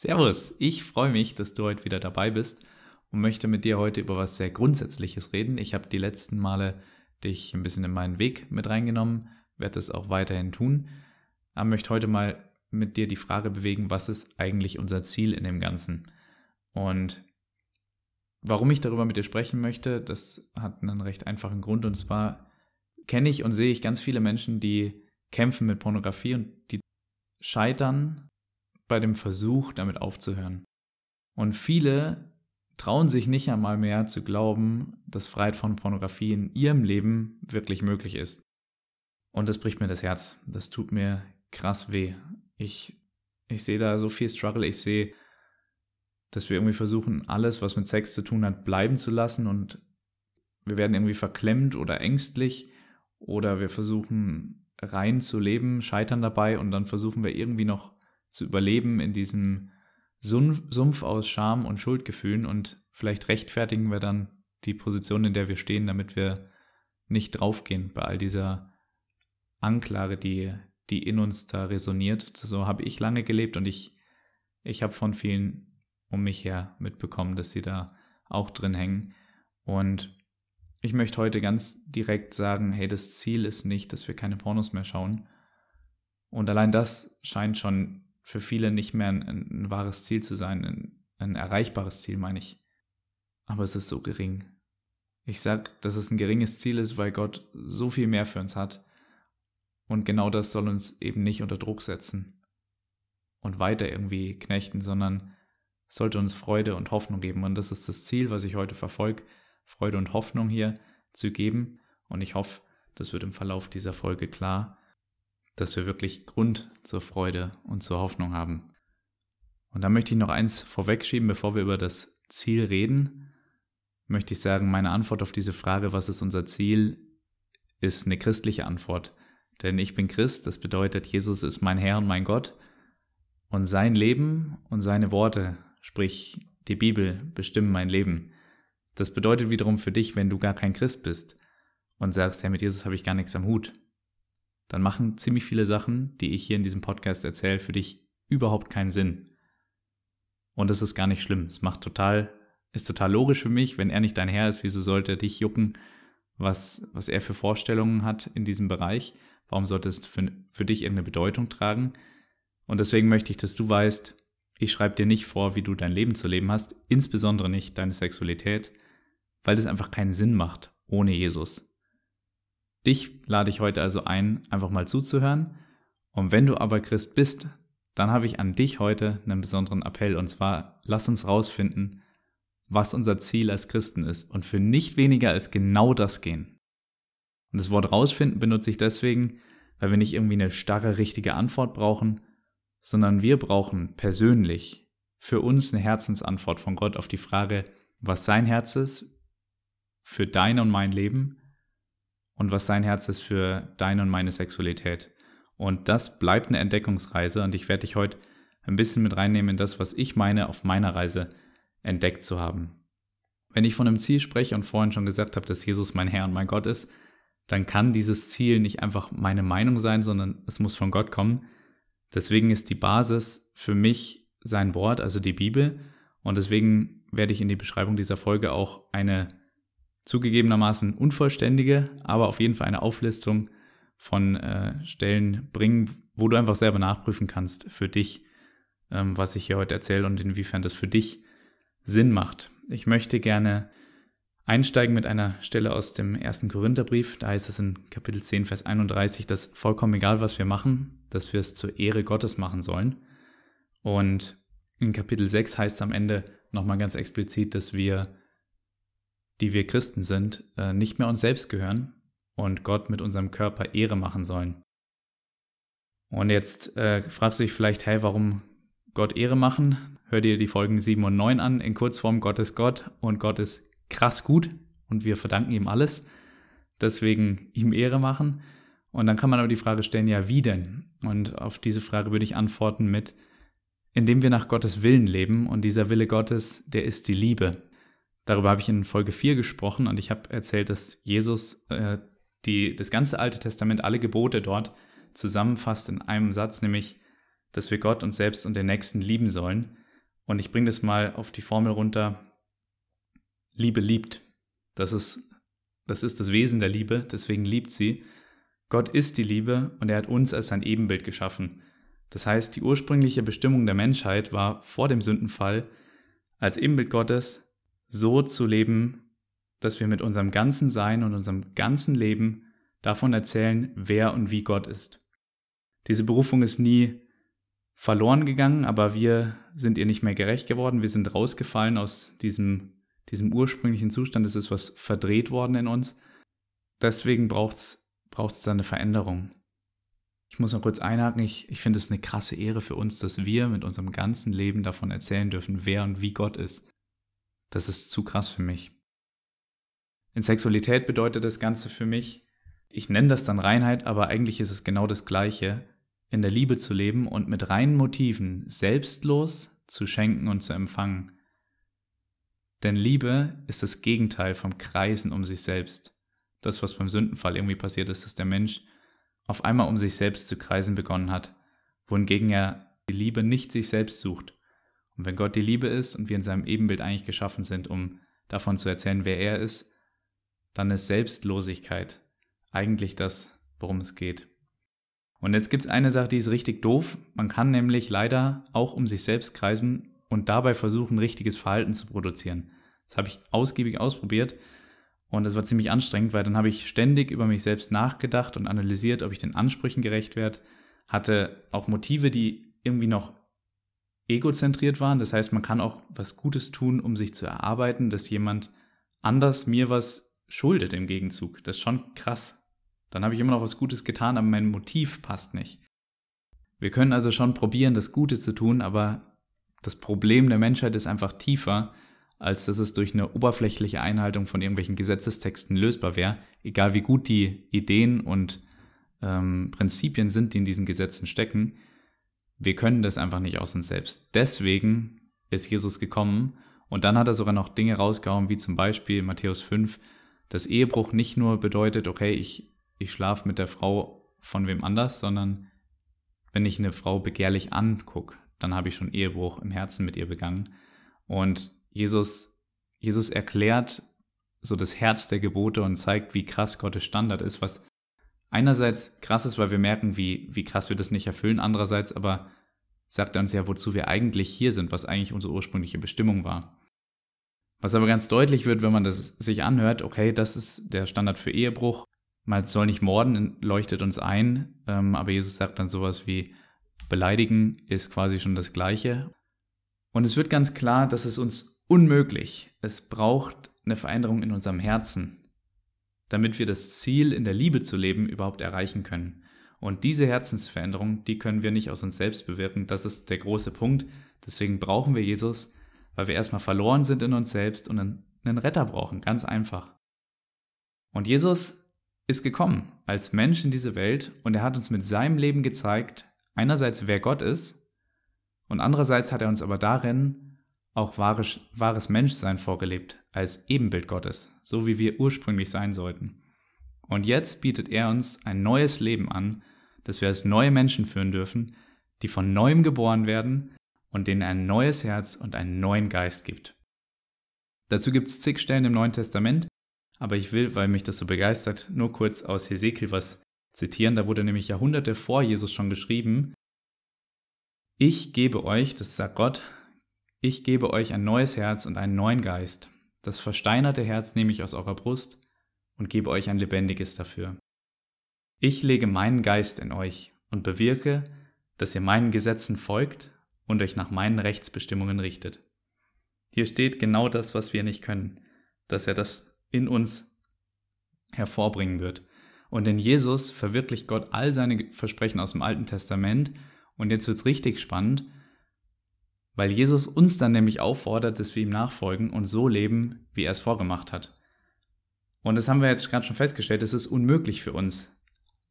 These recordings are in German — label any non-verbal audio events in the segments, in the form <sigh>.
Servus, ich freue mich, dass du heute wieder dabei bist und möchte mit dir heute über was sehr Grundsätzliches reden. Ich habe die letzten Male dich ein bisschen in meinen Weg mit reingenommen, werde es auch weiterhin tun, aber möchte heute mal mit dir die Frage bewegen, was ist eigentlich unser Ziel in dem Ganzen? Und warum ich darüber mit dir sprechen möchte, das hat einen recht einfachen Grund und zwar kenne ich und sehe ich ganz viele Menschen, die kämpfen mit Pornografie und die scheitern bei dem Versuch, damit aufzuhören. Und viele trauen sich nicht einmal mehr zu glauben, dass Freiheit von Pornografie in ihrem Leben wirklich möglich ist. Und das bricht mir das Herz. Das tut mir krass weh. Ich, ich sehe da so viel Struggle. Ich sehe, dass wir irgendwie versuchen, alles, was mit Sex zu tun hat, bleiben zu lassen und wir werden irgendwie verklemmt oder ängstlich oder wir versuchen rein zu leben, scheitern dabei und dann versuchen wir irgendwie noch zu überleben in diesem Sumpf aus Scham und Schuldgefühlen und vielleicht rechtfertigen wir dann die Position, in der wir stehen, damit wir nicht draufgehen bei all dieser Anklage, die, die in uns da resoniert. So habe ich lange gelebt und ich, ich habe von vielen um mich her mitbekommen, dass sie da auch drin hängen. Und ich möchte heute ganz direkt sagen, hey, das Ziel ist nicht, dass wir keine Pornos mehr schauen. Und allein das scheint schon für viele nicht mehr ein, ein wahres Ziel zu sein, ein, ein erreichbares Ziel, meine ich. Aber es ist so gering. Ich sage, dass es ein geringes Ziel ist, weil Gott so viel mehr für uns hat. Und genau das soll uns eben nicht unter Druck setzen und weiter irgendwie knechten, sondern sollte uns Freude und Hoffnung geben. Und das ist das Ziel, was ich heute verfolge, Freude und Hoffnung hier zu geben. Und ich hoffe, das wird im Verlauf dieser Folge klar dass wir wirklich Grund zur Freude und zur Hoffnung haben. Und da möchte ich noch eins vorwegschieben, bevor wir über das Ziel reden, möchte ich sagen, meine Antwort auf diese Frage, was ist unser Ziel, ist eine christliche Antwort. Denn ich bin Christ, das bedeutet, Jesus ist mein Herr und mein Gott. Und sein Leben und seine Worte, sprich die Bibel, bestimmen mein Leben. Das bedeutet wiederum für dich, wenn du gar kein Christ bist und sagst, Herr, mit Jesus habe ich gar nichts am Hut, dann machen ziemlich viele Sachen, die ich hier in diesem Podcast erzähle, für dich überhaupt keinen Sinn. Und das ist gar nicht schlimm. Es macht total, ist total logisch für mich, wenn er nicht dein Herr ist, wieso sollte er dich jucken, was, was er für Vorstellungen hat in diesem Bereich? Warum sollte es für, für dich irgendeine Bedeutung tragen? Und deswegen möchte ich, dass du weißt, ich schreibe dir nicht vor, wie du dein Leben zu leben hast, insbesondere nicht deine Sexualität, weil das einfach keinen Sinn macht ohne Jesus. Dich lade ich heute also ein, einfach mal zuzuhören. Und wenn du aber Christ bist, dann habe ich an dich heute einen besonderen Appell. Und zwar, lass uns rausfinden, was unser Ziel als Christen ist und für nicht weniger als genau das gehen. Und das Wort rausfinden benutze ich deswegen, weil wir nicht irgendwie eine starre, richtige Antwort brauchen, sondern wir brauchen persönlich für uns eine Herzensantwort von Gott auf die Frage, was sein Herz ist für dein und mein Leben und was sein Herz ist für deine und meine Sexualität. Und das bleibt eine Entdeckungsreise und ich werde dich heute ein bisschen mit reinnehmen in das, was ich meine, auf meiner Reise entdeckt zu haben. Wenn ich von einem Ziel spreche und vorhin schon gesagt habe, dass Jesus mein Herr und mein Gott ist, dann kann dieses Ziel nicht einfach meine Meinung sein, sondern es muss von Gott kommen. Deswegen ist die Basis für mich sein Wort, also die Bibel. Und deswegen werde ich in die Beschreibung dieser Folge auch eine zugegebenermaßen unvollständige, aber auf jeden Fall eine Auflistung von äh, Stellen bringen, wo du einfach selber nachprüfen kannst für dich, ähm, was ich hier heute erzähle und inwiefern das für dich Sinn macht. Ich möchte gerne einsteigen mit einer Stelle aus dem ersten Korintherbrief. Da heißt es in Kapitel 10, Vers 31, dass vollkommen egal, was wir machen, dass wir es zur Ehre Gottes machen sollen. Und in Kapitel 6 heißt es am Ende nochmal ganz explizit, dass wir die wir Christen sind, äh, nicht mehr uns selbst gehören und Gott mit unserem Körper Ehre machen sollen. Und jetzt äh, fragst du dich vielleicht, hey, warum Gott Ehre machen? Hör dir die Folgen 7 und 9 an. In Kurzform, Gott ist Gott und Gott ist krass gut und wir verdanken ihm alles. Deswegen ihm Ehre machen. Und dann kann man aber die Frage stellen, ja, wie denn? Und auf diese Frage würde ich antworten mit, indem wir nach Gottes Willen leben und dieser Wille Gottes, der ist die Liebe. Darüber habe ich in Folge 4 gesprochen und ich habe erzählt, dass Jesus äh, die, das ganze Alte Testament, alle Gebote dort zusammenfasst in einem Satz, nämlich, dass wir Gott uns selbst und den Nächsten lieben sollen. Und ich bringe das mal auf die Formel runter. Liebe liebt. Das ist, das ist das Wesen der Liebe, deswegen liebt sie. Gott ist die Liebe und er hat uns als sein Ebenbild geschaffen. Das heißt, die ursprüngliche Bestimmung der Menschheit war vor dem Sündenfall, als Ebenbild Gottes so zu leben, dass wir mit unserem ganzen Sein und unserem ganzen Leben davon erzählen, wer und wie Gott ist. Diese Berufung ist nie verloren gegangen, aber wir sind ihr nicht mehr gerecht geworden. Wir sind rausgefallen aus diesem, diesem ursprünglichen Zustand. Es ist was verdreht worden in uns. Deswegen braucht es da eine Veränderung. Ich muss noch kurz einhaken, ich, ich finde es eine krasse Ehre für uns, dass wir mit unserem ganzen Leben davon erzählen dürfen, wer und wie Gott ist. Das ist zu krass für mich. In Sexualität bedeutet das Ganze für mich, ich nenne das dann Reinheit, aber eigentlich ist es genau das Gleiche, in der Liebe zu leben und mit reinen Motiven selbstlos zu schenken und zu empfangen. Denn Liebe ist das Gegenteil vom Kreisen um sich selbst. Das, was beim Sündenfall irgendwie passiert ist, dass der Mensch auf einmal um sich selbst zu kreisen begonnen hat, wohingegen er die Liebe nicht sich selbst sucht. Und wenn Gott die Liebe ist und wir in seinem Ebenbild eigentlich geschaffen sind, um davon zu erzählen, wer er ist, dann ist Selbstlosigkeit eigentlich das, worum es geht. Und jetzt gibt es eine Sache, die ist richtig doof. Man kann nämlich leider auch um sich selbst kreisen und dabei versuchen, richtiges Verhalten zu produzieren. Das habe ich ausgiebig ausprobiert und das war ziemlich anstrengend, weil dann habe ich ständig über mich selbst nachgedacht und analysiert, ob ich den Ansprüchen gerecht werde. Hatte auch Motive, die irgendwie noch egozentriert waren. Das heißt, man kann auch was Gutes tun, um sich zu erarbeiten, dass jemand anders mir was schuldet im Gegenzug. Das ist schon krass. Dann habe ich immer noch was Gutes getan, aber mein Motiv passt nicht. Wir können also schon probieren, das Gute zu tun, aber das Problem der Menschheit ist einfach tiefer, als dass es durch eine oberflächliche Einhaltung von irgendwelchen Gesetzestexten lösbar wäre, egal wie gut die Ideen und ähm, Prinzipien sind, die in diesen Gesetzen stecken. Wir können das einfach nicht aus uns selbst. Deswegen ist Jesus gekommen und dann hat er sogar noch Dinge rausgehauen, wie zum Beispiel Matthäus 5, dass Ehebruch nicht nur bedeutet, okay, ich ich schlafe mit der Frau von wem anders, sondern wenn ich eine Frau begehrlich angucke, dann habe ich schon Ehebruch im Herzen mit ihr begangen. Und Jesus, Jesus erklärt so das Herz der Gebote und zeigt, wie krass Gottes Standard ist, was einerseits krass ist, weil wir merken, wie, wie krass wir das nicht erfüllen, andererseits aber sagt er uns ja, wozu wir eigentlich hier sind, was eigentlich unsere ursprüngliche Bestimmung war. Was aber ganz deutlich wird, wenn man das sich anhört, okay, das ist der Standard für Ehebruch, man soll nicht morden, leuchtet uns ein, ähm, aber Jesus sagt dann sowas wie, beleidigen ist quasi schon das Gleiche. Und es wird ganz klar, dass es uns unmöglich, es braucht eine Veränderung in unserem Herzen, damit wir das Ziel, in der Liebe zu leben, überhaupt erreichen können. Und diese Herzensveränderung, die können wir nicht aus uns selbst bewirken. Das ist der große Punkt. Deswegen brauchen wir Jesus, weil wir erstmal verloren sind in uns selbst und einen Retter brauchen. Ganz einfach. Und Jesus ist gekommen als Mensch in diese Welt und er hat uns mit seinem Leben gezeigt, einerseits wer Gott ist und andererseits hat er uns aber darin auch wahres, wahres Menschsein vorgelebt, als Ebenbild Gottes, so wie wir ursprünglich sein sollten. Und jetzt bietet er uns ein neues Leben an, das wir als neue Menschen führen dürfen, die von neuem geboren werden und denen ein neues Herz und einen neuen Geist gibt. Dazu gibt es zig Stellen im Neuen Testament, aber ich will, weil mich das so begeistert, nur kurz aus Hesekiel was zitieren. Da wurde nämlich Jahrhunderte vor Jesus schon geschrieben, ich gebe euch, das sagt Gott, ich gebe euch ein neues Herz und einen neuen Geist. Das versteinerte Herz nehme ich aus eurer Brust und gebe euch ein lebendiges dafür. Ich lege meinen Geist in euch und bewirke, dass ihr meinen Gesetzen folgt und euch nach meinen Rechtsbestimmungen richtet. Hier steht genau das, was wir nicht können, dass er das in uns hervorbringen wird. Und in Jesus verwirklicht Gott all seine Versprechen aus dem Alten Testament. Und jetzt wird es richtig spannend, weil Jesus uns dann nämlich auffordert, dass wir ihm nachfolgen und so leben, wie er es vorgemacht hat. Und das haben wir jetzt gerade schon festgestellt, es ist unmöglich für uns.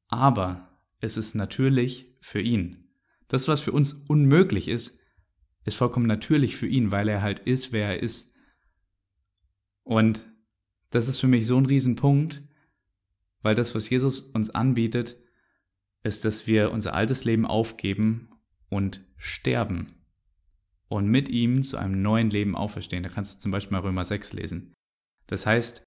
Aber es ist natürlich für ihn. Das, was für uns unmöglich ist, ist vollkommen natürlich für ihn, weil er halt ist, wer er ist. Und das ist für mich so ein Riesenpunkt, weil das, was Jesus uns anbietet, ist, dass wir unser altes Leben aufgeben und sterben. Und mit ihm zu einem neuen Leben auferstehen. Da kannst du zum Beispiel mal Römer 6 lesen. Das heißt,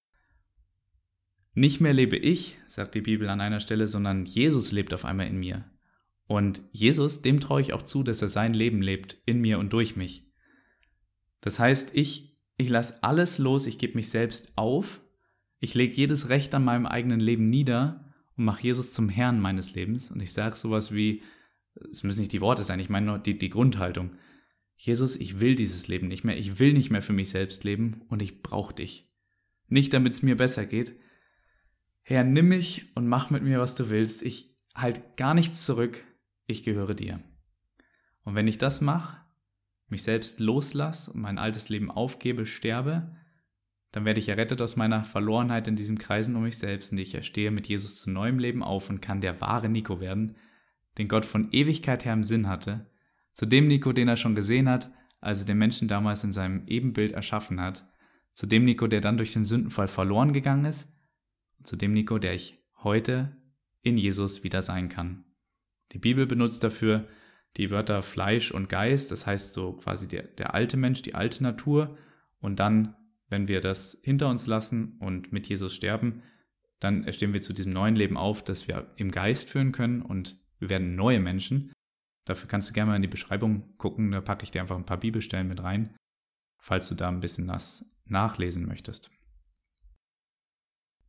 nicht mehr lebe ich, sagt die Bibel an einer Stelle, sondern Jesus lebt auf einmal in mir. Und Jesus, dem traue ich auch zu, dass er sein Leben lebt, in mir und durch mich. Das heißt, ich, ich lasse alles los, ich gebe mich selbst auf, ich lege jedes Recht an meinem eigenen Leben nieder und mache Jesus zum Herrn meines Lebens. Und ich sage sowas wie, es müssen nicht die Worte sein, ich meine nur die, die Grundhaltung. Jesus, ich will dieses Leben nicht mehr, ich will nicht mehr für mich selbst leben und ich brauche dich. Nicht damit es mir besser geht. Herr, nimm mich und mach mit mir, was du willst. Ich halte gar nichts zurück, ich gehöre dir. Und wenn ich das mache, mich selbst loslasse und mein altes Leben aufgebe, sterbe, dann werde ich errettet aus meiner Verlorenheit in diesem Kreisen um mich selbst und ich erstehe mit Jesus zu neuem Leben auf und kann der wahre Nico werden, den Gott von Ewigkeit her im Sinn hatte, zu dem Nico, den er schon gesehen hat, als er den Menschen damals in seinem Ebenbild erschaffen hat, zu dem Nico, der dann durch den Sündenfall verloren gegangen ist, und zu dem Nico, der ich heute in Jesus wieder sein kann. Die Bibel benutzt dafür die Wörter Fleisch und Geist, das heißt so quasi der, der alte Mensch, die alte Natur, und dann wenn wir das hinter uns lassen und mit Jesus sterben, dann stehen wir zu diesem neuen Leben auf, das wir im Geist führen können. Und wir werden neue Menschen. Dafür kannst du gerne mal in die Beschreibung gucken, da packe ich dir einfach ein paar Bibelstellen mit rein, falls du da ein bisschen was nachlesen möchtest.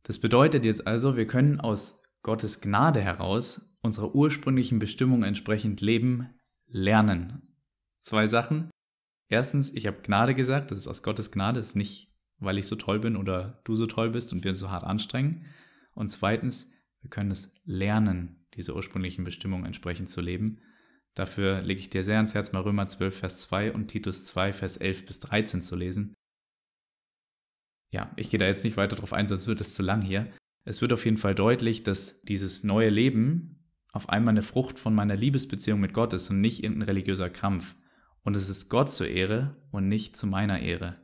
Das bedeutet jetzt also, wir können aus Gottes Gnade heraus unserer ursprünglichen Bestimmung entsprechend leben, lernen. Zwei Sachen. Erstens, ich habe Gnade gesagt, das ist aus Gottes Gnade, das ist nicht weil ich so toll bin oder du so toll bist und wir so hart anstrengen. Und zweitens, wir können es lernen, diese ursprünglichen Bestimmungen entsprechend zu leben. Dafür lege ich dir sehr ans Herz, mal Römer 12, Vers 2 und Titus 2, Vers 11 bis 13 zu lesen. Ja, ich gehe da jetzt nicht weiter drauf ein, sonst wird es zu lang hier. Es wird auf jeden Fall deutlich, dass dieses neue Leben auf einmal eine Frucht von meiner Liebesbeziehung mit Gott ist und nicht irgendein religiöser Krampf. Und es ist Gott zur Ehre und nicht zu meiner Ehre.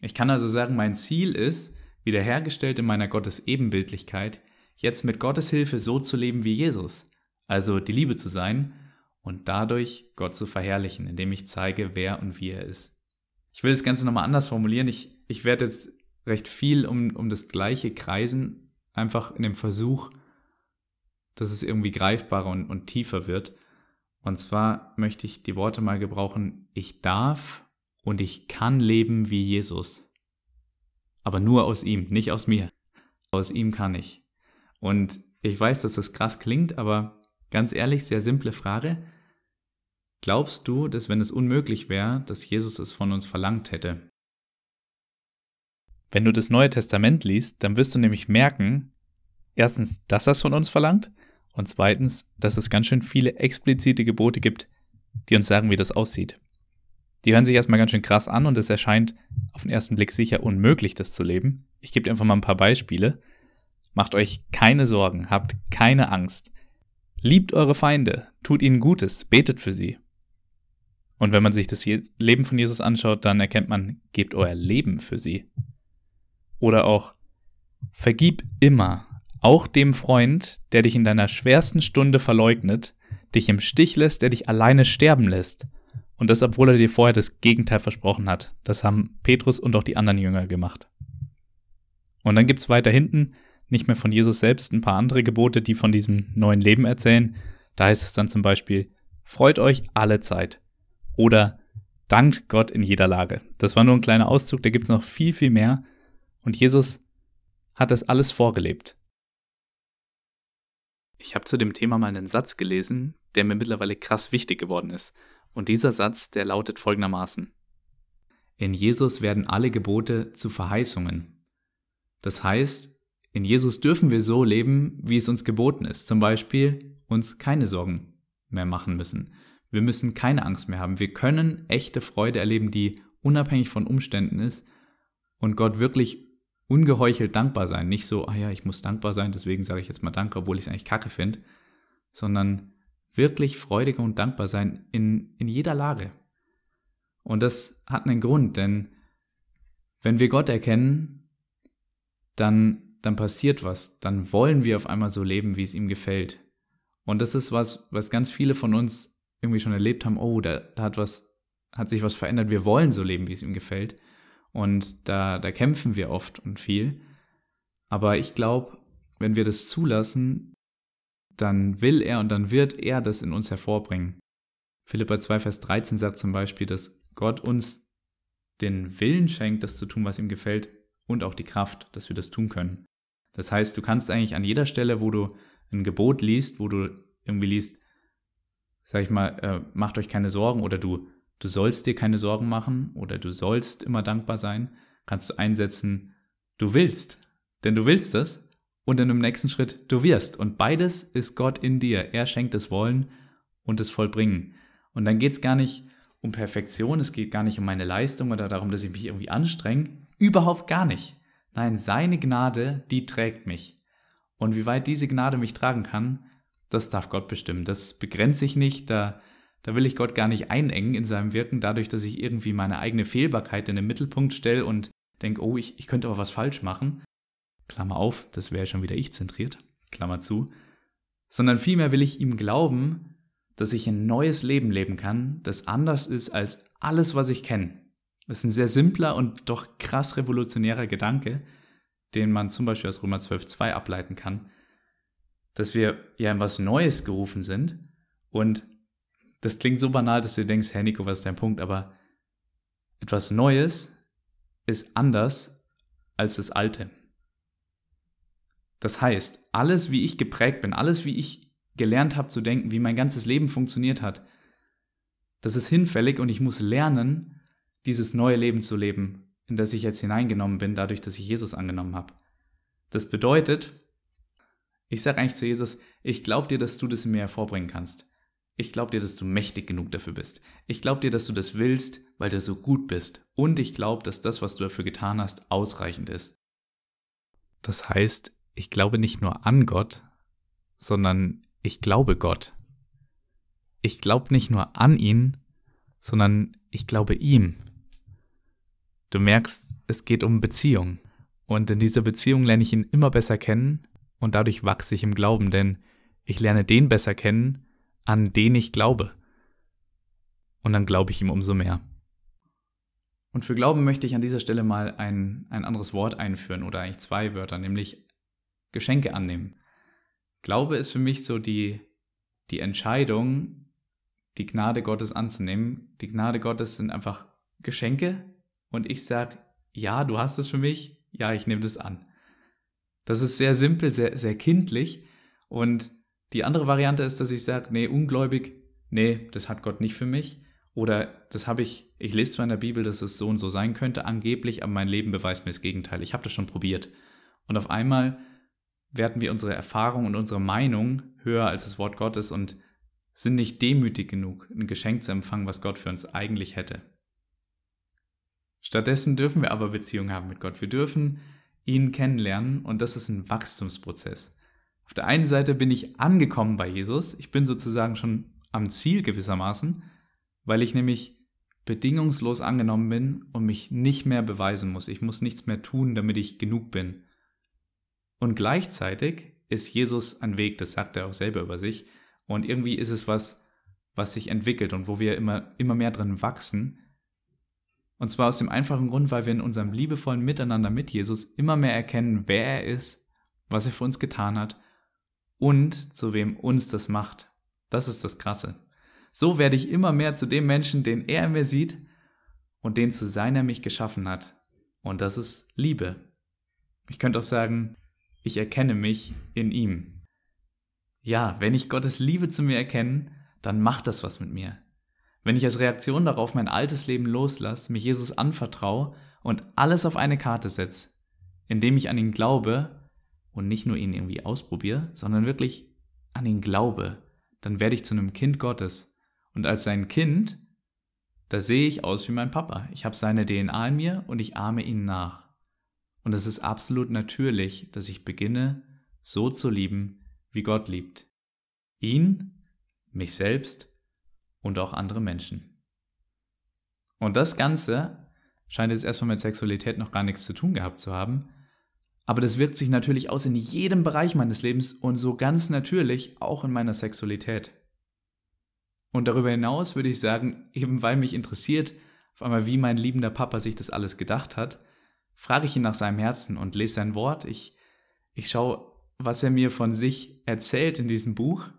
Ich kann also sagen, mein Ziel ist, wiederhergestellt in meiner Gottes-Ebenbildlichkeit, jetzt mit Gottes Hilfe so zu leben wie Jesus, also die Liebe zu sein und dadurch Gott zu verherrlichen, indem ich zeige, wer und wie er ist. Ich will das Ganze nochmal anders formulieren. Ich, ich werde jetzt recht viel um, um das Gleiche kreisen, einfach in dem Versuch, dass es irgendwie greifbarer und, und tiefer wird. Und zwar möchte ich die Worte mal gebrauchen, ich darf und ich kann leben wie Jesus. Aber nur aus ihm, nicht aus mir. Aus ihm kann ich. Und ich weiß, dass das krass klingt, aber ganz ehrlich, sehr simple Frage. Glaubst du, dass wenn es unmöglich wäre, dass Jesus es von uns verlangt hätte? Wenn du das Neue Testament liest, dann wirst du nämlich merken, erstens, dass er es von uns verlangt und zweitens, dass es ganz schön viele explizite Gebote gibt, die uns sagen, wie das aussieht. Die hören sich erstmal ganz schön krass an und es erscheint auf den ersten Blick sicher unmöglich, das zu leben. Ich gebe dir einfach mal ein paar Beispiele. Macht euch keine Sorgen, habt keine Angst. Liebt eure Feinde, tut ihnen Gutes, betet für sie. Und wenn man sich das Leben von Jesus anschaut, dann erkennt man, gebt euer Leben für sie. Oder auch, vergib immer, auch dem Freund, der dich in deiner schwersten Stunde verleugnet, dich im Stich lässt, der dich alleine sterben lässt und das, obwohl er dir vorher das Gegenteil versprochen hat. Das haben Petrus und auch die anderen Jünger gemacht. Und dann gibt es weiter hinten, nicht mehr von Jesus selbst, ein paar andere Gebote, die von diesem neuen Leben erzählen. Da heißt es dann zum Beispiel, freut euch alle Zeit. Oder dankt Gott in jeder Lage. Das war nur ein kleiner Auszug, da gibt es noch viel, viel mehr. Und Jesus hat das alles vorgelebt. Ich habe zu dem Thema mal einen Satz gelesen, der mir mittlerweile krass wichtig geworden ist. Und dieser Satz, der lautet folgendermaßen. In Jesus werden alle Gebote zu Verheißungen. Das heißt, in Jesus dürfen wir so leben, wie es uns geboten ist. Zum Beispiel uns keine Sorgen mehr machen müssen. Wir müssen keine Angst mehr haben. Wir können echte Freude erleben, die unabhängig von Umständen ist und Gott wirklich ungeheuchelt dankbar sein. Nicht so, ah ja, ich muss dankbar sein, deswegen sage ich jetzt mal Danke, obwohl ich es eigentlich kacke finde, sondern wirklich freudig und dankbar sein in, in jeder Lage. Und das hat einen Grund, denn wenn wir Gott erkennen, dann, dann passiert was, dann wollen wir auf einmal so leben, wie es ihm gefällt. Und das ist was, was ganz viele von uns irgendwie schon erlebt haben, oh, da, da hat was hat sich was verändert. Wir wollen so leben, wie es ihm gefällt. Und da, da kämpfen wir oft und viel. Aber ich glaube, wenn wir das zulassen, dann will er und dann wird er das in uns hervorbringen. Philippa 2, Vers 13 sagt zum Beispiel, dass Gott uns den Willen schenkt, das zu tun, was ihm gefällt, und auch die Kraft, dass wir das tun können. Das heißt, du kannst eigentlich an jeder Stelle, wo du ein Gebot liest, wo du irgendwie liest, sag ich mal, äh, macht euch keine Sorgen oder du, du sollst dir keine Sorgen machen oder du sollst immer dankbar sein, kannst du einsetzen, du willst. Denn du willst es und in dem nächsten Schritt du wirst. Und beides ist Gott in dir. Er schenkt das Wollen und das Vollbringen. Und dann geht es gar nicht um Perfektion, es geht gar nicht um meine Leistung oder darum, dass ich mich irgendwie anstrenge. Überhaupt gar nicht. Nein, seine Gnade, die trägt mich. Und wie weit diese Gnade mich tragen kann, das darf Gott bestimmen. Das begrenzt sich nicht, da, da will ich Gott gar nicht einengen in seinem Wirken, dadurch, dass ich irgendwie meine eigene Fehlbarkeit in den Mittelpunkt stelle und denke, oh, ich, ich könnte aber was falsch machen. Klammer auf, das wäre schon wieder ich zentriert, Klammer zu. Sondern vielmehr will ich ihm glauben, dass ich ein neues Leben leben kann, das anders ist als alles, was ich kenne. Das ist ein sehr simpler und doch krass revolutionärer Gedanke, den man zum Beispiel aus Römer 12.2 ableiten kann dass wir ja in was Neues gerufen sind. Und das klingt so banal, dass du denkst, hey Nico, was ist dein Punkt? Aber etwas Neues ist anders als das Alte. Das heißt, alles, wie ich geprägt bin, alles, wie ich gelernt habe zu denken, wie mein ganzes Leben funktioniert hat, das ist hinfällig und ich muss lernen, dieses neue Leben zu leben, in das ich jetzt hineingenommen bin, dadurch, dass ich Jesus angenommen habe. Das bedeutet, ich sage eigentlich zu Jesus, ich glaube dir, dass du das in mir hervorbringen kannst. Ich glaube dir, dass du mächtig genug dafür bist. Ich glaube dir, dass du das willst, weil du so gut bist. Und ich glaube, dass das, was du dafür getan hast, ausreichend ist. Das heißt, ich glaube nicht nur an Gott, sondern ich glaube Gott. Ich glaube nicht nur an ihn, sondern ich glaube ihm. Du merkst, es geht um Beziehung. Und in dieser Beziehung lerne ich ihn immer besser kennen und dadurch wachse ich im Glauben, denn ich lerne den besser kennen, an den ich glaube. Und dann glaube ich ihm umso mehr. Und für Glauben möchte ich an dieser Stelle mal ein, ein anderes Wort einführen oder eigentlich zwei Wörter, nämlich Geschenke annehmen. Glaube ist für mich so die, die Entscheidung, die Gnade Gottes anzunehmen. Die Gnade Gottes sind einfach Geschenke und ich sage, ja, du hast es für mich, ja, ich nehme das an. Das ist sehr simpel, sehr, sehr kindlich. Und die andere Variante ist, dass ich sage, nee, ungläubig, nee, das hat Gott nicht für mich. Oder das habe ich, ich lese zwar in der Bibel, dass es so und so sein könnte, angeblich, aber mein Leben beweist mir das Gegenteil. Ich habe das schon probiert. Und auf einmal werten wir unsere Erfahrung und unsere Meinung höher als das Wort Gottes und sind nicht demütig genug, ein Geschenk zu empfangen, was Gott für uns eigentlich hätte. Stattdessen dürfen wir aber Beziehung haben mit Gott. Wir dürfen ihn kennenlernen und das ist ein Wachstumsprozess. Auf der einen Seite bin ich angekommen bei Jesus, ich bin sozusagen schon am Ziel gewissermaßen, weil ich nämlich bedingungslos angenommen bin und mich nicht mehr beweisen muss. Ich muss nichts mehr tun, damit ich genug bin. Und gleichzeitig ist Jesus ein Weg, das sagt er auch selber über sich. Und irgendwie ist es was, was sich entwickelt und wo wir immer, immer mehr drin wachsen, und zwar aus dem einfachen Grund, weil wir in unserem liebevollen Miteinander mit Jesus immer mehr erkennen, wer er ist, was er für uns getan hat und zu wem uns das macht. Das ist das Krasse. So werde ich immer mehr zu dem Menschen, den er in mir sieht und den zu sein er mich geschaffen hat. Und das ist Liebe. Ich könnte auch sagen, ich erkenne mich in ihm. Ja, wenn ich Gottes Liebe zu mir erkenne, dann macht das was mit mir. Wenn ich als Reaktion darauf mein altes Leben loslasse, mich Jesus anvertraue und alles auf eine Karte setze, indem ich an ihn glaube und nicht nur ihn irgendwie ausprobiere, sondern wirklich an ihn glaube, dann werde ich zu einem Kind Gottes. Und als sein Kind, da sehe ich aus wie mein Papa. Ich habe seine DNA in mir und ich ahme ihn nach. Und es ist absolut natürlich, dass ich beginne, so zu lieben, wie Gott liebt. Ihn, mich selbst und auch andere Menschen. Und das Ganze scheint jetzt erstmal mit Sexualität noch gar nichts zu tun gehabt zu haben, aber das wirkt sich natürlich aus in jedem Bereich meines Lebens und so ganz natürlich auch in meiner Sexualität. Und darüber hinaus würde ich sagen, eben weil mich interessiert, auf einmal, wie mein liebender Papa sich das alles gedacht hat, frage ich ihn nach seinem Herzen und lese sein Wort. Ich, ich schaue, was er mir von sich erzählt in diesem Buch.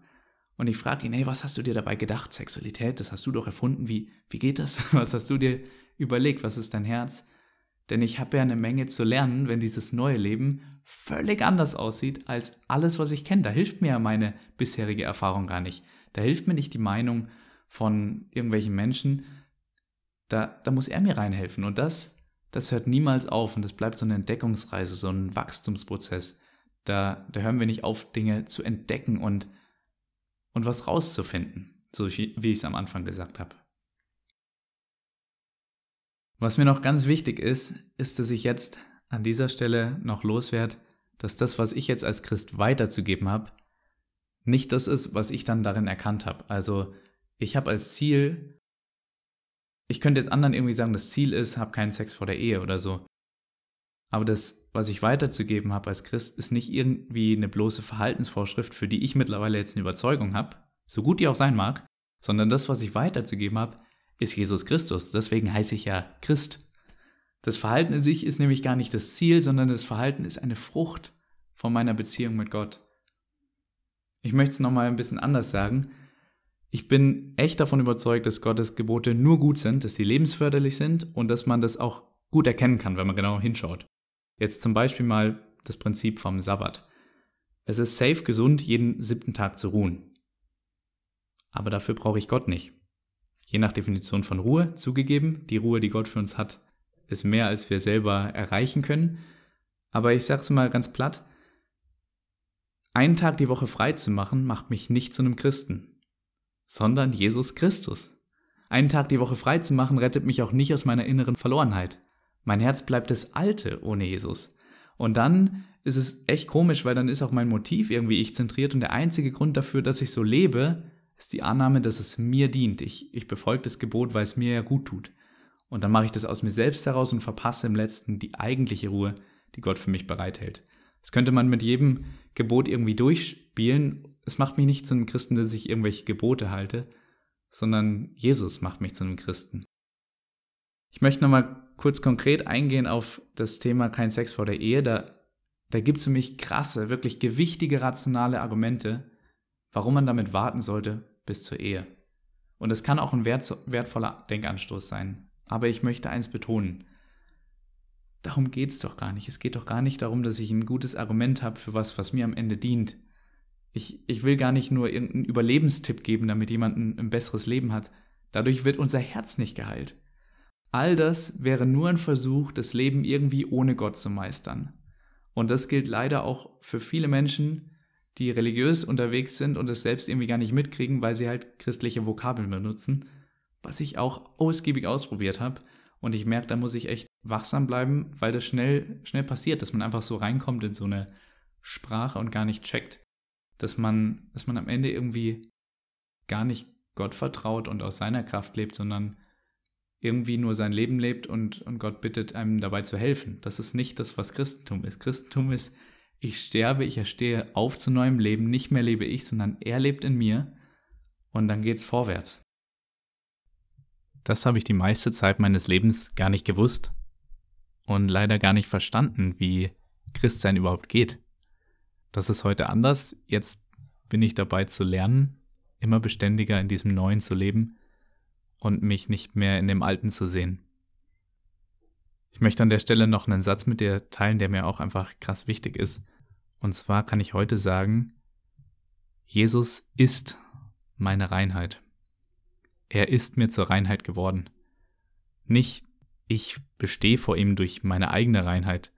Und ich frage ihn, hey, was hast du dir dabei gedacht? Sexualität, das hast du doch erfunden. Wie, wie geht das? <laughs> Was hast du dir überlegt? Was ist dein Herz? Denn ich habe ja eine Menge zu lernen, wenn dieses neue Leben völlig anders aussieht als alles, was ich kenne. Da hilft mir ja meine bisherige Erfahrung gar nicht. Da hilft mir nicht die Meinung von irgendwelchen Menschen. Da, da muss er mir reinhelfen. Und das, das hört niemals auf. Und das bleibt so eine Entdeckungsreise, so ein Wachstumsprozess. Da, da hören wir nicht auf, Dinge zu entdecken und, und was rauszufinden. So wie, ich es am Anfang gesagt habe. Was mir noch ganz wichtig ist, ist, dass ich jetzt an dieser Stelle noch loswerde, dass das, was ich jetzt als Christ weiterzugeben habe, nicht das ist, was ich dann darin erkannt habe. Also ich habe als Ziel, ich könnte jetzt anderen irgendwie sagen, das Ziel ist, hab keinen Sex vor der Ehe oder so. Aber das, was ich weiterzugeben habe als Christ, ist nicht irgendwie eine bloße Verhaltensvorschrift, für die ich mittlerweile jetzt eine Überzeugung habe, so gut die auch sein mag, sondern das, was ich weiterzugeben habe, ist Jesus Christus. Deswegen heiße ich ja Christ. Das Verhalten in sich ist nämlich gar nicht das Ziel, sondern das Verhalten ist eine Frucht von meiner Beziehung mit Gott. Ich möchte es nochmal ein bisschen anders sagen. Ich bin echt davon überzeugt, dass Gottes Gebote nur gut sind, dass sie lebensförderlich sind und dass man das auch gut erkennen kann, wenn man genau hinschaut. Jetzt zum Beispiel mal das Prinzip vom Sabbat. Es ist safe gesund, jeden siebten Tag zu ruhen. Aber dafür brauche ich Gott nicht. Je nach Definition von Ruhe zugegeben, die Ruhe, die Gott für uns hat, ist mehr, als wir selber erreichen können. Aber ich sage es mal ganz platt, einen Tag die Woche frei zu machen, macht mich nicht zu einem Christen, sondern Jesus Christus. Einen Tag die Woche frei zu machen, rettet mich auch nicht aus meiner inneren Verlorenheit. Mein Herz bleibt das Alte ohne Jesus. Und dann ist es echt komisch, weil dann ist auch mein Motiv irgendwie ich zentriert und der einzige Grund dafür, dass ich so lebe, ist die Annahme, dass es mir dient. Ich, ich befolge das Gebot, weil es mir ja gut tut. Und dann mache ich das aus mir selbst heraus und verpasse im letzten die eigentliche Ruhe, die Gott für mich bereithält. Das könnte man mit jedem Gebot irgendwie durchspielen. Es macht mich nicht zu einem Christen, dass ich irgendwelche Gebote halte, sondern Jesus macht mich zu einem Christen. Ich möchte nochmal kurz konkret eingehen auf das Thema kein Sex vor der Ehe. Da, da gibt es für mich krasse, wirklich gewichtige, rationale Argumente, warum man damit warten sollte bis zur Ehe. Und es kann auch ein wert, wertvoller Denkanstoß sein. Aber ich möchte eins betonen darum geht es doch gar nicht. Es geht doch gar nicht darum, dass ich ein gutes Argument habe für was, was mir am Ende dient. Ich, ich will gar nicht nur irgendeinen Überlebenstipp geben, damit jemand ein, ein besseres Leben hat. Dadurch wird unser Herz nicht geheilt. All das wäre nur ein Versuch, das Leben irgendwie ohne Gott zu meistern. Und das gilt leider auch für viele Menschen, die religiös unterwegs sind und es selbst irgendwie gar nicht mitkriegen, weil sie halt christliche Vokabeln benutzen, was ich auch ausgiebig ausprobiert habe. Und ich merke, da muss ich echt wachsam bleiben, weil das schnell, schnell passiert, dass man einfach so reinkommt in so eine Sprache und gar nicht checkt. Dass man, dass man am Ende irgendwie gar nicht Gott vertraut und aus seiner Kraft lebt, sondern irgendwie nur sein Leben lebt und, und Gott bittet einem dabei zu helfen. Das ist nicht das, was Christentum ist. Christentum ist, ich sterbe, ich erstehe auf zu neuem Leben, nicht mehr lebe ich, sondern er lebt in mir und dann geht's vorwärts. Das habe ich die meiste Zeit meines Lebens gar nicht gewusst und leider gar nicht verstanden, wie Christsein überhaupt geht. Das ist heute anders. Jetzt bin ich dabei zu lernen, immer beständiger in diesem Neuen zu leben und mich nicht mehr in dem Alten zu sehen. Ich möchte an der Stelle noch einen Satz mit dir teilen, der mir auch einfach krass wichtig ist. Und zwar kann ich heute sagen, Jesus ist meine Reinheit. Er ist mir zur Reinheit geworden. Nicht ich bestehe vor ihm durch meine eigene Reinheit.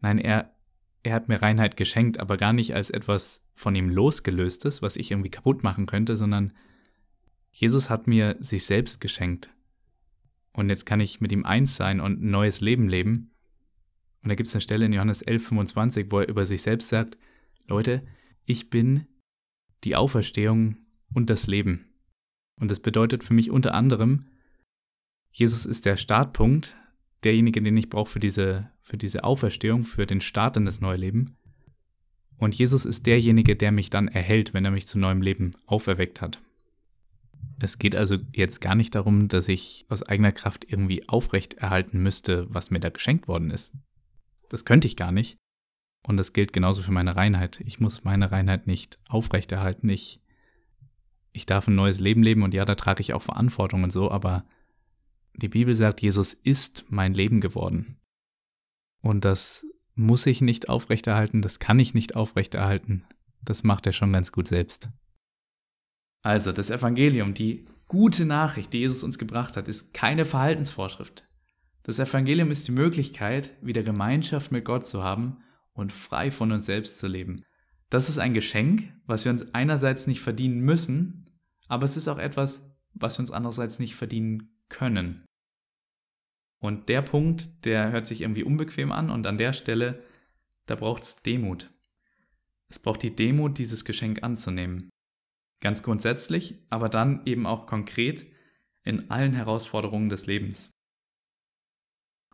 Nein, er, er hat mir Reinheit geschenkt, aber gar nicht als etwas von ihm losgelöstes, was ich irgendwie kaputt machen könnte, sondern Jesus hat mir sich selbst geschenkt. Und jetzt kann ich mit ihm eins sein und ein neues Leben leben. Und da gibt es eine Stelle in Johannes 11, 25, wo er über sich selbst sagt, Leute, ich bin die Auferstehung und das Leben. Und das bedeutet für mich unter anderem, Jesus ist der Startpunkt, derjenige, den ich brauche für diese, für diese Auferstehung, für den Start in das neue Leben. Und Jesus ist derjenige, der mich dann erhält, wenn er mich zu neuem Leben auferweckt hat. Es geht also jetzt gar nicht darum, dass ich aus eigener Kraft irgendwie aufrechterhalten müsste, was mir da geschenkt worden ist. Das könnte ich gar nicht. Und das gilt genauso für meine Reinheit. Ich muss meine Reinheit nicht aufrechterhalten. Ich, ich darf ein neues Leben leben und ja, da trage ich auch Verantwortung und so, aber die Bibel sagt, Jesus ist mein Leben geworden. Und das muss ich nicht aufrechterhalten, das kann ich nicht aufrechterhalten. Das macht er schon ganz gut selbst. Also, das Evangelium, die gute Nachricht, die Jesus uns gebracht hat, ist keine Verhaltensvorschrift. Das Evangelium ist die Möglichkeit, wieder Gemeinschaft mit Gott zu haben und frei von uns selbst zu leben. Das ist ein Geschenk, was wir uns einerseits nicht verdienen müssen, aber es ist auch etwas, was wir uns andererseits nicht verdienen können. Und der Punkt, der hört sich irgendwie unbequem an und an der Stelle, da braucht es Demut. Es braucht die Demut, dieses Geschenk anzunehmen. Ganz grundsätzlich, aber dann eben auch konkret in allen Herausforderungen des Lebens.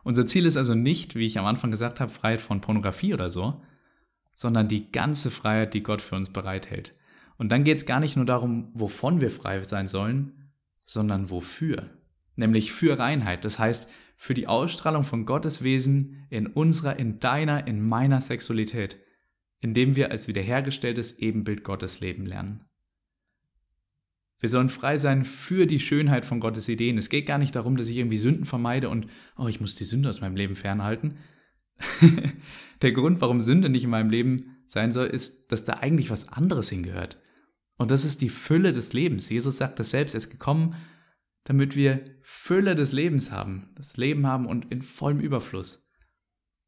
Unser Ziel ist also nicht, wie ich am Anfang gesagt habe, Freiheit von Pornografie oder so, sondern die ganze Freiheit, die Gott für uns bereithält. Und dann geht es gar nicht nur darum, wovon wir frei sein sollen, sondern wofür. Nämlich für Reinheit. Das heißt, für die Ausstrahlung von Gottes Wesen in unserer, in deiner, in meiner Sexualität, indem wir als wiederhergestelltes Ebenbild Gottes leben lernen. Wir sollen frei sein für die Schönheit von Gottes Ideen. Es geht gar nicht darum, dass ich irgendwie Sünden vermeide und, oh, ich muss die Sünde aus meinem Leben fernhalten. <laughs> Der Grund, warum Sünde nicht in meinem Leben sein soll, ist, dass da eigentlich was anderes hingehört. Und das ist die Fülle des Lebens. Jesus sagt das selbst, er ist gekommen, damit wir Fülle des Lebens haben, das Leben haben und in vollem Überfluss.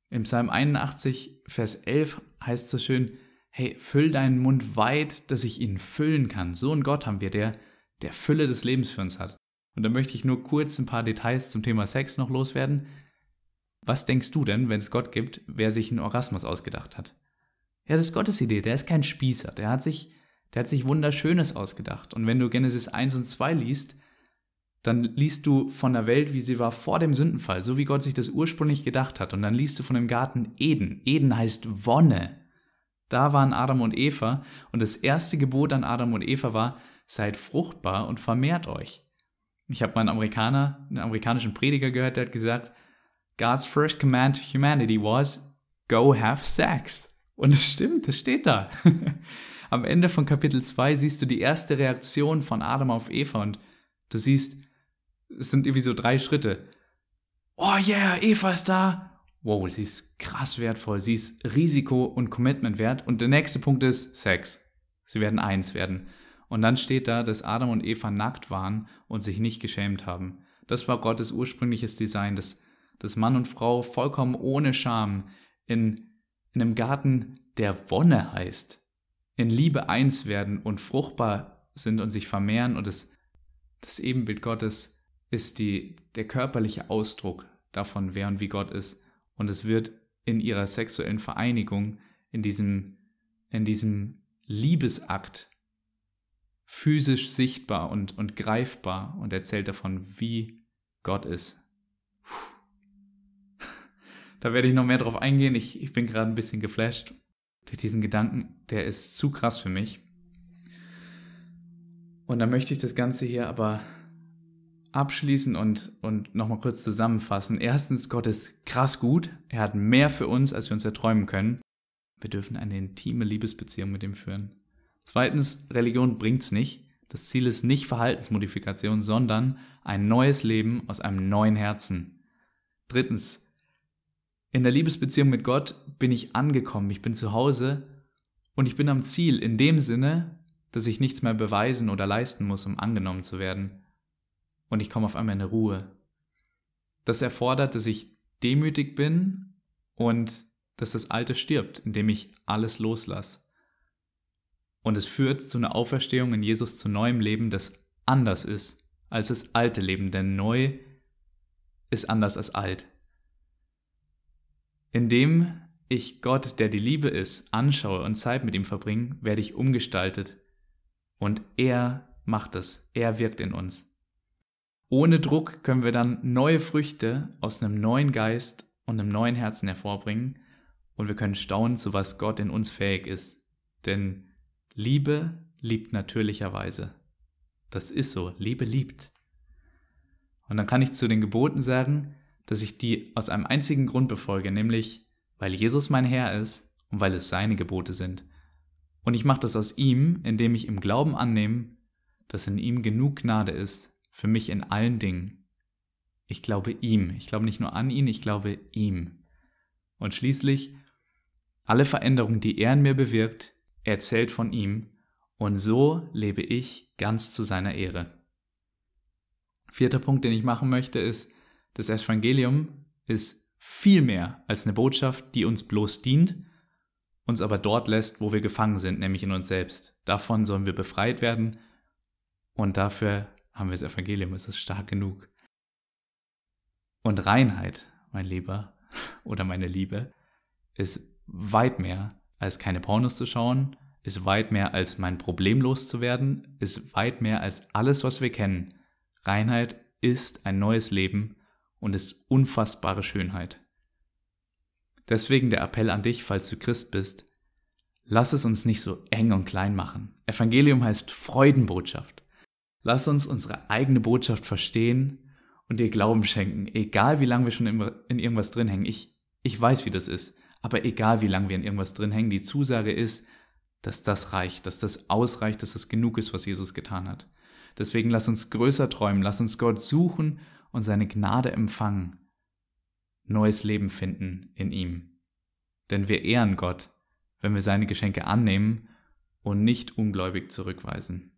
Im Psalm 81, Vers 11 heißt es so schön, hey, füll deinen Mund weit, dass ich ihn füllen kann. So einen Gott haben wir, der, der Fülle des Lebens für uns hat. Und da möchte ich nur kurz ein paar Details zum Thema Sex noch loswerden. Was denkst du denn, wenn es Gott gibt, wer sich einen Orgasmus ausgedacht hat? Ja, das ist Gottes Idee, der ist kein Spießer, der hat sich, der hat sich Wunderschönes ausgedacht. Und wenn du Genesis 1 und 2 liest, dann liest du von der Welt, wie sie war vor dem Sündenfall, so wie Gott sich das ursprünglich gedacht hat. Und dann liest du von dem Garten Eden. Eden heißt Wonne. Da waren Adam und Eva und das erste Gebot an Adam und Eva war, seid fruchtbar und vermehrt euch. Ich habe mal einen Amerikaner, einen amerikanischen Prediger gehört, der hat gesagt, God's first command to humanity was, go have sex. Und das stimmt, das steht da. <laughs> Am Ende von Kapitel 2 siehst du die erste Reaktion von Adam auf Eva und du siehst, es sind irgendwie so drei Schritte. Oh yeah, Eva ist da wow, sie ist krass wertvoll, sie ist Risiko und Commitment wert. Und der nächste Punkt ist Sex. Sie werden eins werden. Und dann steht da, dass Adam und Eva nackt waren und sich nicht geschämt haben. Das war Gottes ursprüngliches Design, dass, dass Mann und Frau vollkommen ohne Scham in, in einem Garten der Wonne heißt, in Liebe eins werden und fruchtbar sind und sich vermehren. Und das, das Ebenbild Gottes ist die, der körperliche Ausdruck davon, wer und wie Gott ist. Und es wird in ihrer sexuellen Vereinigung, in diesem, in diesem Liebesakt physisch sichtbar und, und greifbar und erzählt davon, wie Gott ist. <laughs> Da werde ich noch mehr drauf eingehen. Ich, ich bin gerade ein bisschen geflasht durch diesen Gedanken. Der ist zu krass für mich. Und da möchte ich das Ganze hier aber abschließen und, und nochmal kurz zusammenfassen. Erstens, Gott ist krass gut. Er hat mehr für uns, als wir uns erträumen können. Wir dürfen eine intime Liebesbeziehung mit ihm führen. Zweitens, Religion bringt's nicht. Das Ziel ist nicht Verhaltensmodifikation, sondern ein neues Leben aus einem neuen Herzen. Drittens, in der Liebesbeziehung mit Gott bin ich angekommen, ich bin zu Hause und ich bin am Ziel in dem Sinne, dass ich nichts mehr beweisen oder leisten muss, um angenommen zu werden und ich komme auf einmal in Ruhe. Das erfordert, dass ich demütig bin und dass das Alte stirbt, indem ich alles loslasse. Und es führt zu einer Auferstehung in Jesus zu neuem Leben, das anders ist als das alte Leben, denn neu ist anders als alt. Indem ich Gott, der die Liebe ist, anschaue und Zeit mit ihm verbringe, werde ich umgestaltet. Und er macht es, er wirkt in uns. Ohne Druck können wir dann neue Früchte aus einem neuen Geist und einem neuen Herzen hervorbringen und wir können staunen, zu was Gott in uns fähig ist. Denn Liebe liebt natürlicherweise. Das ist so. Liebe liebt. Und dann kann ich zu den Geboten sagen, dass ich die aus einem einzigen Grund befolge, nämlich weil Jesus mein Herr ist und weil es seine Gebote sind. Und ich mache das aus ihm, indem ich im Glauben annehme, dass in ihm genug Gnade ist für mich in allen Dingen. Ich glaube ihm. Ich glaube nicht nur an ihn, ich glaube ihm. Und schließlich, alle Veränderungen, die er in mir bewirkt, erzählt von ihm. Und so lebe ich ganz zu seiner Ehre. Vierter Punkt, den ich machen möchte, ist, das Evangelium ist viel mehr als eine Botschaft, die uns bloß dient, uns aber dort lässt, wo wir gefangen sind, nämlich in uns selbst. Davon sollen wir befreit werden und dafür haben wir das Evangelium, es ist stark genug. Und Reinheit, mein Lieber <laughs> oder meine Liebe, ist weit mehr als keine Pornos zu schauen, ist weit mehr als mein Problem loszuwerden, ist weit mehr als alles, was wir kennen. Reinheit ist ein neues Leben und ist unfassbare Schönheit. Deswegen der Appell an dich, falls du Christ bist, lass es uns nicht so eng und klein machen. Evangelium heißt Freudenbotschaft. Lass uns unsere eigene Botschaft verstehen und ihr Glauben schenken, egal wie lange wir schon in irgendwas drin hängen. Ich, ich weiß, wie das ist, aber egal wie lange wir in irgendwas drin hängen, die Zusage ist, dass das reicht, dass das ausreicht, dass das genug ist, was Jesus getan hat. Deswegen lass uns größer träumen, lass uns Gott suchen und seine Gnade empfangen, neues Leben finden in ihm. Denn wir ehren Gott, wenn wir seine Geschenke annehmen und nicht ungläubig zurückweisen.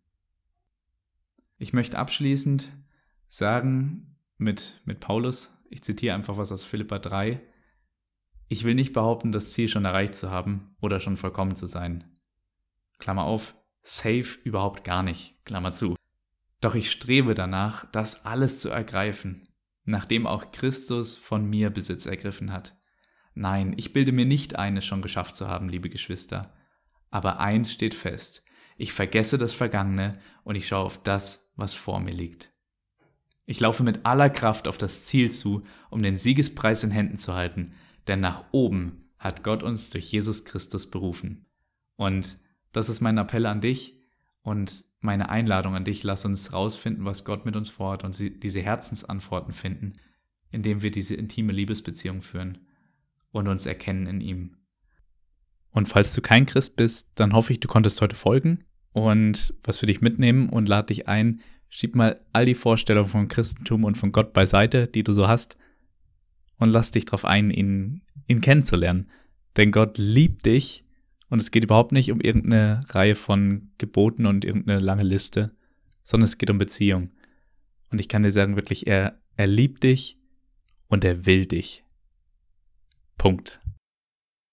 Ich möchte abschließend sagen mit, mit Paulus, ich zitiere einfach was aus Philippa 3, ich will nicht behaupten, das Ziel schon erreicht zu haben oder schon vollkommen zu sein. Klammer auf, safe überhaupt gar nicht, Klammer zu. Doch ich strebe danach, das alles zu ergreifen, nachdem auch Christus von mir Besitz ergriffen hat. Nein, ich bilde mir nicht ein, es schon geschafft zu haben, liebe Geschwister. Aber eins steht fest, ich vergesse das Vergangene und ich schaue auf das, was vor mir liegt. Ich laufe mit aller Kraft auf das Ziel zu, um den Siegespreis in Händen zu halten, denn nach oben hat Gott uns durch Jesus Christus berufen. Und das ist mein Appell an dich und meine Einladung an dich, lass uns rausfinden, was Gott mit uns vorhat und diese Herzensantworten finden, indem wir diese intime Liebesbeziehung führen und uns erkennen in ihm. Und falls du kein Christ bist, dann hoffe ich, du konntest heute folgen und was für dich mitnehmen und lade dich ein, schieb mal all die Vorstellungen vom Christentum und von Gott beiseite, die du so hast, und lass dich darauf ein, ihn, ihn kennenzulernen. Denn Gott liebt dich und es geht überhaupt nicht um irgendeine Reihe von Geboten und irgendeine lange Liste, sondern es geht um Beziehung. Und ich kann dir sagen, wirklich, er, er liebt dich und er will dich. Punkt.